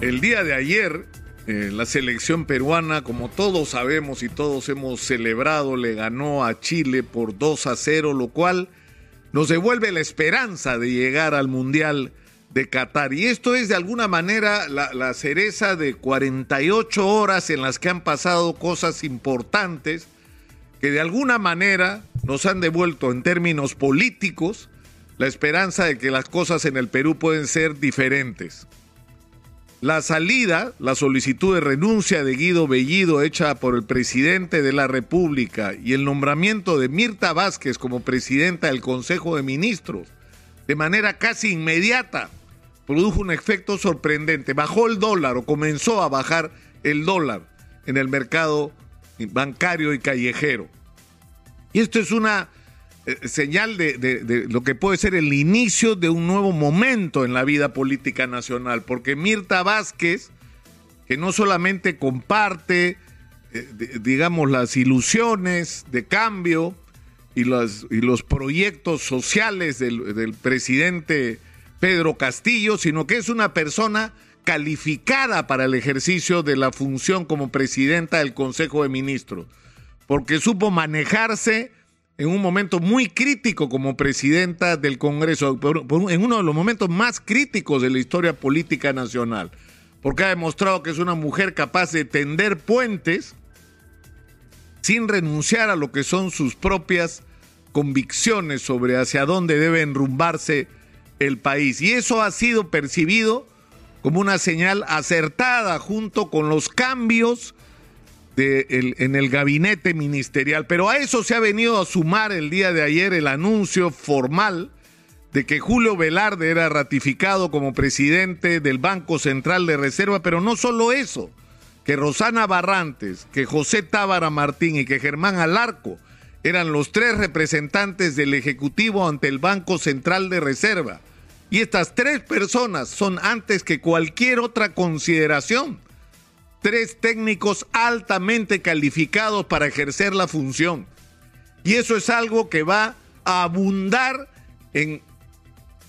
El día de ayer, eh, la selección peruana, como todos sabemos y todos hemos celebrado, le ganó a Chile por 2 a 0, lo cual nos devuelve la esperanza de llegar al Mundial de Qatar. Y esto es de alguna manera la, la cereza de 48 horas en las que han pasado cosas importantes que de alguna manera nos han devuelto en términos políticos la esperanza de que las cosas en el Perú pueden ser diferentes. La salida, la solicitud de renuncia de Guido Bellido hecha por el presidente de la República y el nombramiento de Mirta Vázquez como presidenta del Consejo de Ministros de manera casi inmediata produjo un efecto sorprendente. Bajó el dólar o comenzó a bajar el dólar en el mercado bancario y callejero. Y esto es una señal de, lo que puede ser el inicio de un nuevo momento en la vida política nacional, porque Mirta Vázquez, que no solamente comparte, eh, digamos, las ilusiones de cambio y los, proyectos sociales del presidente Pedro Castillo, sino que es una persona calificada para el ejercicio de la función como presidenta del Consejo de Ministros, porque supo manejarse en un momento muy crítico como presidenta del Congreso, en uno de los momentos más críticos de la historia política nacional, porque ha demostrado que es una mujer capaz de tender puentes sin renunciar a lo que son sus propias convicciones sobre hacia dónde debe enrumbarse el país. Y eso ha sido percibido como una señal acertada junto con los cambios en el gabinete ministerial. Pero a eso se ha venido a sumar el día de ayer el anuncio formal de que Julio Velarde era ratificado como presidente del Banco Central de Reserva, pero no solo eso, que Rosana Barrantes, que José Tábara Martín y que Germán Alarco eran los tres representantes del Ejecutivo ante el Banco Central de Reserva. Y estas tres personas son antes que cualquier otra consideración tres técnicos altamente calificados para ejercer la función. Y eso es algo que va a abundar en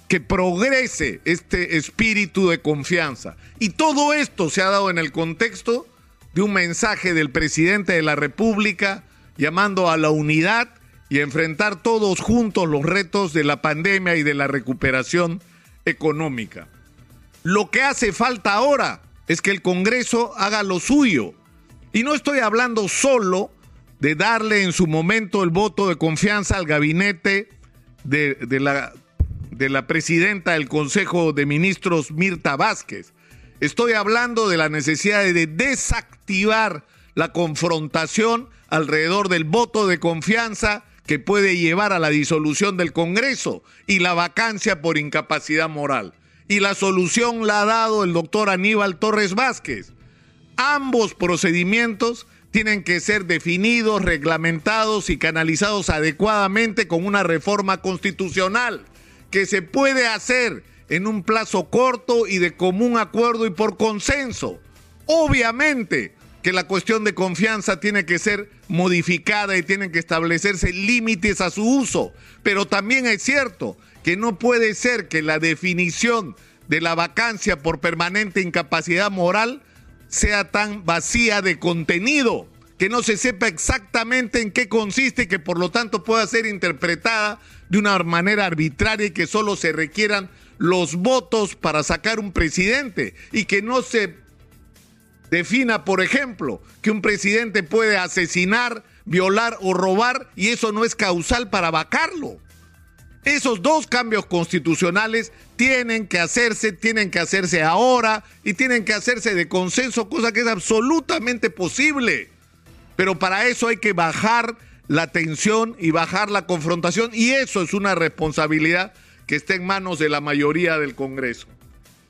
que progrese este espíritu de confianza. Y todo esto se ha dado en el contexto de un mensaje del presidente de la República llamando a la unidad y a enfrentar todos juntos los retos de la pandemia y de la recuperación económica. Lo que hace falta ahora es que el Congreso haga lo suyo. Y no estoy hablando solo de darle en su momento el voto de confianza al gabinete de, la, la presidenta del Consejo de Ministros, Mirta Vázquez. Estoy hablando de la necesidad de desactivar la confrontación alrededor del voto de confianza que puede llevar a la disolución del Congreso y la vacancia por incapacidad moral y la solución la ha dado el doctor Aníbal Torres Vázquez. Ambos procedimientos tienen que ser definidos, reglamentados y canalizados adecuadamente con una reforma constitucional que se puede hacer en un plazo corto y de común acuerdo y por consenso. Obviamente que la cuestión de confianza tiene que ser modificada y tienen que establecerse límites a su uso, pero también es cierto que no puede ser que la definición de la vacancia por permanente incapacidad moral sea tan vacía de contenido, que no se sepa exactamente en qué consiste y que por lo tanto pueda ser interpretada de una manera arbitraria y que solo se requieran los votos para sacar un presidente y que no se defina, por ejemplo, que un presidente puede asesinar, violar o robar y eso no es causal para vacarlo. Esos dos cambios constitucionales tienen que hacerse, tienen que hacerse ahora y tienen que hacerse de consenso, cosa que es absolutamente posible. Pero para eso hay que bajar la tensión y bajar la confrontación y eso es una responsabilidad que está en manos de la mayoría del Congreso.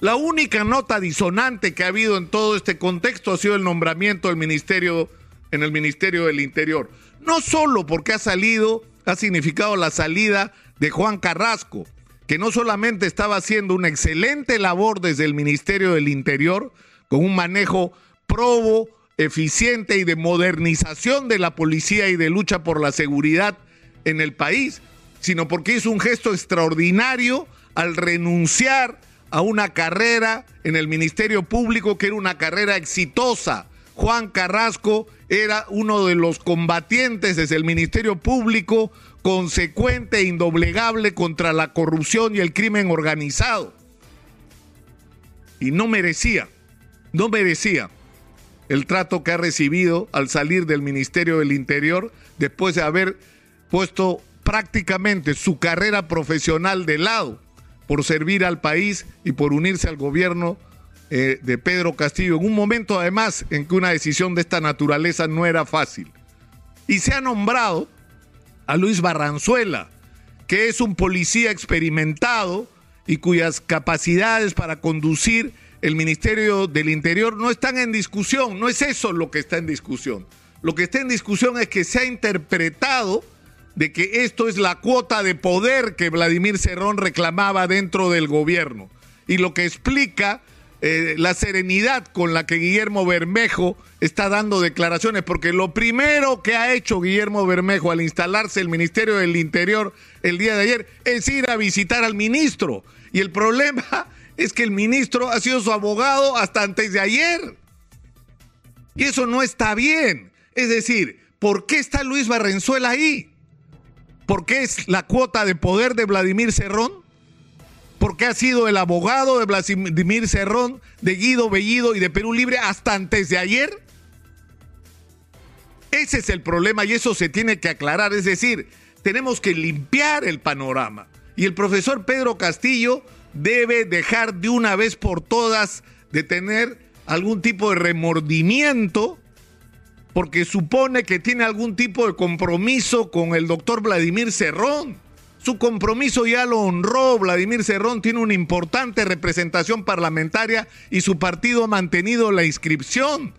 La única nota disonante que ha habido en todo este contexto ha sido el nombramiento del ministerio en el Ministerio del Interior. No solo porque ha salido, ha significado la salida de Juan Carrasco, que no solamente estaba haciendo una excelente labor desde el Ministerio del Interior, con un manejo probo, eficiente y de modernización de la policía y de lucha por la seguridad en el país, sino porque hizo un gesto extraordinario al renunciar a una carrera en el Ministerio Público que era una carrera exitosa. Juan Carrasco era uno de los combatientes desde el Ministerio Público consecuente e indoblegable contra la corrupción y el crimen organizado. Y no merecía, no merecía el trato que ha recibido al salir del Ministerio del Interior después de haber puesto prácticamente su carrera profesional de lado por servir al país y por unirse al gobierno eh, de Pedro Castillo, en un momento además en que una decisión de esta naturaleza no era fácil. Y se ha nombrado a Luis Barranzuela, que es un policía experimentado y cuyas capacidades para conducir el Ministerio del Interior no están en discusión, no es eso lo que está en discusión. Lo que está en discusión es que se ha interpretado de que esto es la cuota de poder que Vladimir Cerrón reclamaba dentro del gobierno. Y lo que explica eh, la serenidad con la que Guillermo Bermejo está dando declaraciones, porque lo primero que ha hecho Guillermo Bermejo al instalarse el Ministerio del Interior el día de ayer es ir a visitar al ministro. Y el problema es que el ministro ha sido su abogado hasta antes de ayer. Y eso no está bien. Es decir, ¿por qué está Luis Barrenzuela ahí? ¿Por qué es la cuota de poder de Vladimir Cerrón? ¿Por qué ha sido el abogado de Vladimir Cerrón, de Guido Bellido y de Perú Libre hasta antes de ayer? Ese es el problema y eso se tiene que aclarar. Es decir, tenemos que limpiar el panorama. Y el profesor Pedro Castillo debe dejar de una vez por todas de tener algún tipo de remordimiento porque supone que tiene algún tipo de compromiso con el doctor Vladimir Cerrón. Su compromiso ya lo honró. Vladimir Cerrón tiene una importante representación parlamentaria y su partido ha mantenido la inscripción.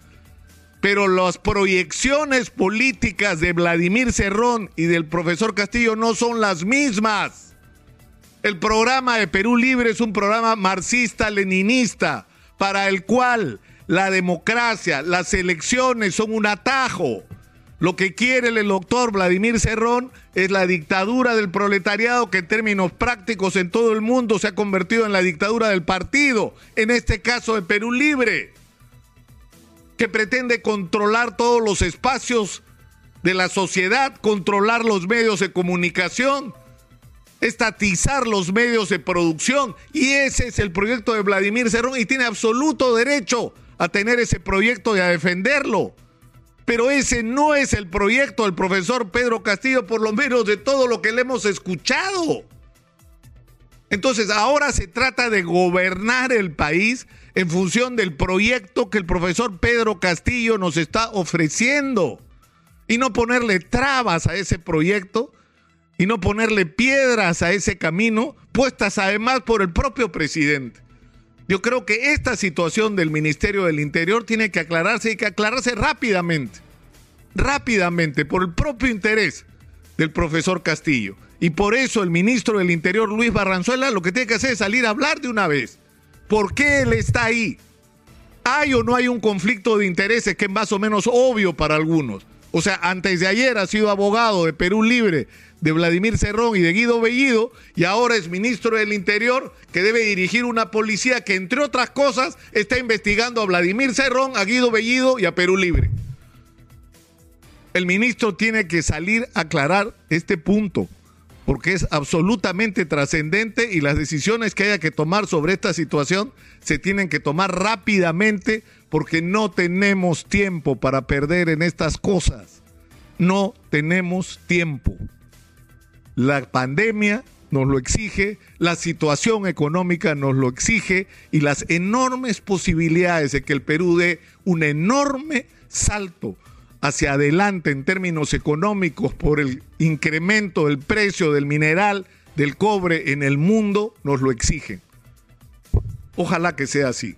Pero las proyecciones políticas de Vladimir Cerrón y del profesor Castillo no son las mismas. El programa de Perú Libre es un programa marxista-leninista para el cual la democracia, las elecciones son un atajo. Lo que quiere el doctor Vladimir Cerrón es la dictadura del proletariado que en términos prácticos en todo el mundo se ha convertido en la dictadura del partido, en este caso de Perú Libre, que pretende controlar todos los espacios de la sociedad, controlar los medios de comunicación, estatizar los medios de producción. Y ese es el proyecto de Vladimir Cerrón y tiene absoluto derecho a tener ese proyecto y a defenderlo. Pero ese no es el proyecto del profesor Pedro Castillo, por lo menos de todo lo que le hemos escuchado. Entonces ahora se trata de gobernar el país en función del proyecto que el profesor Pedro Castillo nos está ofreciendo y no ponerle trabas a ese proyecto y no ponerle piedras a ese camino, puestas además por el propio presidente. Yo creo que esta situación del Ministerio del Interior tiene que aclararse y que aclararse rápidamente, rápidamente, por el propio interés del profesor Castillo. Y por eso el ministro del Interior, Luis Barranzuela, lo que tiene que hacer es salir a hablar de una vez. ¿Por qué él está ahí? ¿Hay o no hay un conflicto de intereses que es más o menos obvio para algunos? O sea, antes de ayer ha sido abogado de Perú Libre, de Vladimir Cerrón y de Guido Bellido, y ahora es ministro del Interior que debe dirigir una policía que, entre otras cosas, está investigando a Vladimir Cerrón, a Guido Bellido y a Perú Libre. El ministro tiene que salir a aclarar este punto, porque es absolutamente trascendente y las decisiones que haya que tomar sobre esta situación se tienen que tomar rápidamente porque no tenemos tiempo para perder en estas cosas. No tenemos tiempo. La pandemia nos lo exige, la situación económica nos lo exige y las enormes posibilidades de que el Perú dé un enorme salto hacia adelante en términos económicos por el incremento del precio del mineral, del cobre en el mundo, nos lo exigen. Ojalá que sea así.